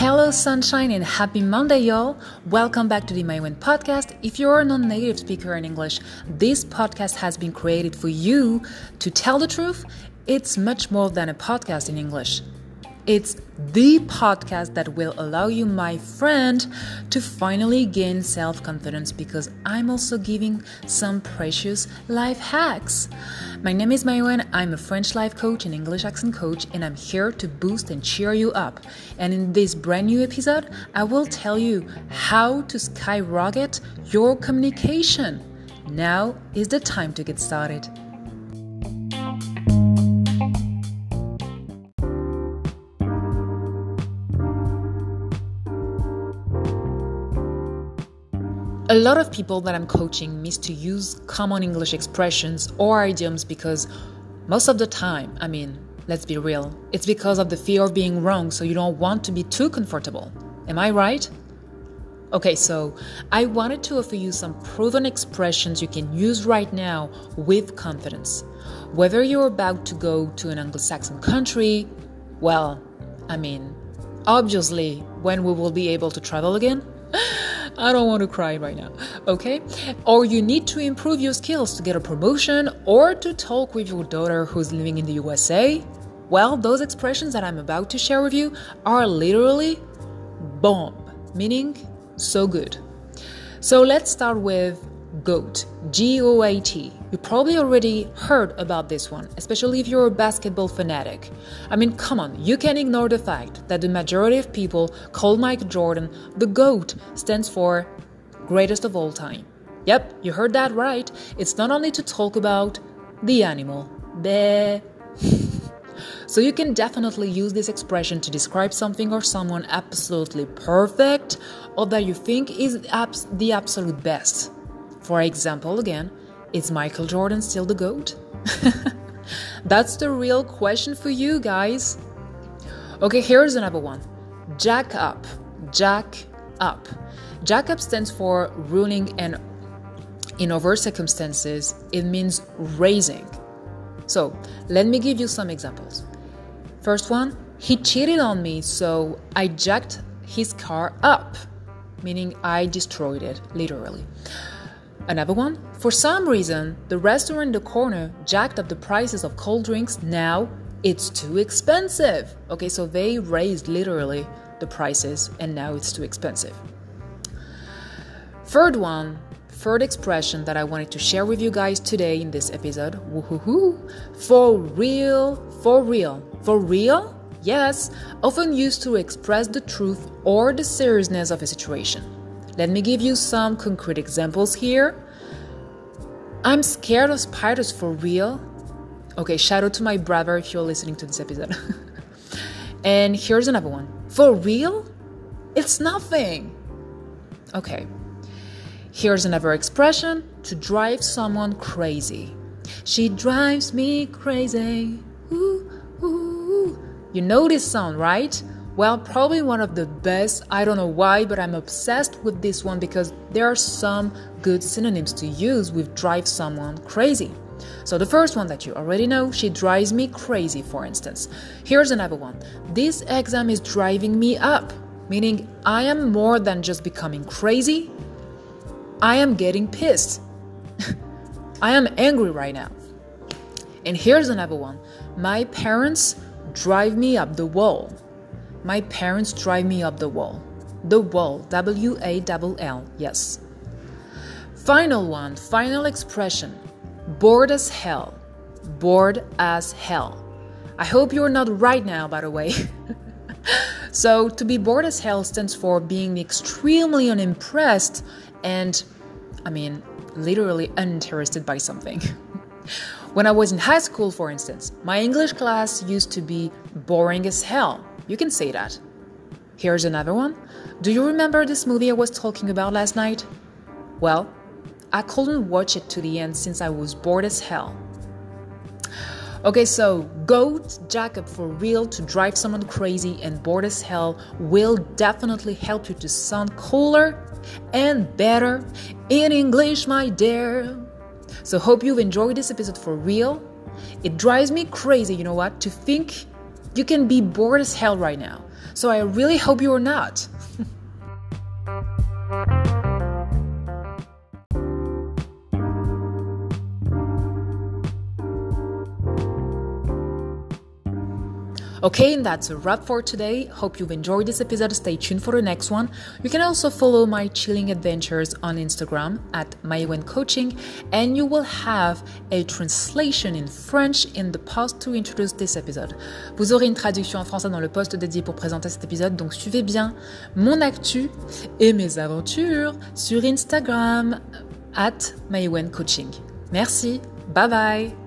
Hello, sunshine, and happy Monday, y'all. Welcome back to the Maïwen podcast. If you're a non native speaker in English, this podcast has been created for you to tell the truth. It's much more than a podcast in English. It's the podcast that will allow you, my friend, to finally gain self confidence because I'm also giving some precious life hacks. My name is Maïwen. I'm a French life coach and English accent coach, and I'm here to boost and cheer you up. And in this brand new episode, I will tell you how to skyrocket your communication. Now is the time to get started. A lot of people that I'm coaching miss to use common English expressions or idioms because most of the time, I mean, let's be real, it's because of the fear of being wrong, so you don't want to be too comfortable. Am I right? Okay, so I wanted to offer you some proven expressions you can use right now with confidence. Whether you're about to go to an Anglo Saxon country, well, I mean, obviously, when we will be able to travel again. I don't want to cry right now, okay? Or you need to improve your skills to get a promotion or to talk with your daughter who's living in the USA. Well, those expressions that I'm about to share with you are literally bomb, meaning so good. So let's start with GOAT, G O A T. You probably already heard about this one, especially if you're a basketball fanatic. I mean, come on, you can ignore the fact that the majority of people call Mike Jordan the GOAT stands for greatest of all time. Yep, you heard that right. It's not only to talk about the animal. Bleh. so you can definitely use this expression to describe something or someone absolutely perfect or that you think is the absolute best. For example, again, is Michael Jordan still the GOAT? That's the real question for you guys. Okay, here's another one Jack up. Jack up. Jack up stands for ruling, and in other circumstances, it means raising. So, let me give you some examples. First one, he cheated on me, so I jacked his car up, meaning I destroyed it, literally. Another one, for some reason, the restaurant in the corner jacked up the prices of cold drinks. Now it's too expensive. Okay, so they raised literally the prices and now it's too expensive. Third one, third expression that I wanted to share with you guys today in this episode. Woohoo! For real, for real, for real? Yes, often used to express the truth or the seriousness of a situation. Let me give you some concrete examples here. I'm scared of spiders for real. Okay, shout out to my brother if you're listening to this episode. and here's another one. For real? It's nothing. Okay. Here's another expression to drive someone crazy. She drives me crazy. Ooh, ooh. You know this song, right? Well, probably one of the best. I don't know why, but I'm obsessed with this one because there are some good synonyms to use with drive someone crazy. So, the first one that you already know, she drives me crazy, for instance. Here's another one this exam is driving me up, meaning I am more than just becoming crazy, I am getting pissed. I am angry right now. And here's another one my parents drive me up the wall. My parents drive me up the wall. The wall, W A L L, yes. Final one, final expression. Bored as hell. Bored as hell. I hope you're not right now, by the way. so, to be bored as hell stands for being extremely unimpressed and, I mean, literally uninterested by something. when I was in high school, for instance, my English class used to be boring as hell. You can say that. Here's another one. Do you remember this movie I was talking about last night? Well, I couldn't watch it to the end since I was bored as hell. Okay, so GOAT jack up for real to drive someone crazy and bored as hell will definitely help you to sound cooler and better in English, my dear. So, hope you've enjoyed this episode for real. It drives me crazy, you know what, to think you can be bored as hell right now. So I really hope you are not. Okay, and that's a wrap for today. Hope you've enjoyed this episode. Stay tuned for the next one. You can also follow my chilling adventures on Instagram at Maïwen Coaching, and you will have a translation in French in the post to introduce this episode. Vous aurez une traduction en français dans le post dédié pour présenter cet épisode, donc suivez bien mon actu et mes aventures sur Instagram at Maïwen Coaching. Merci, bye bye!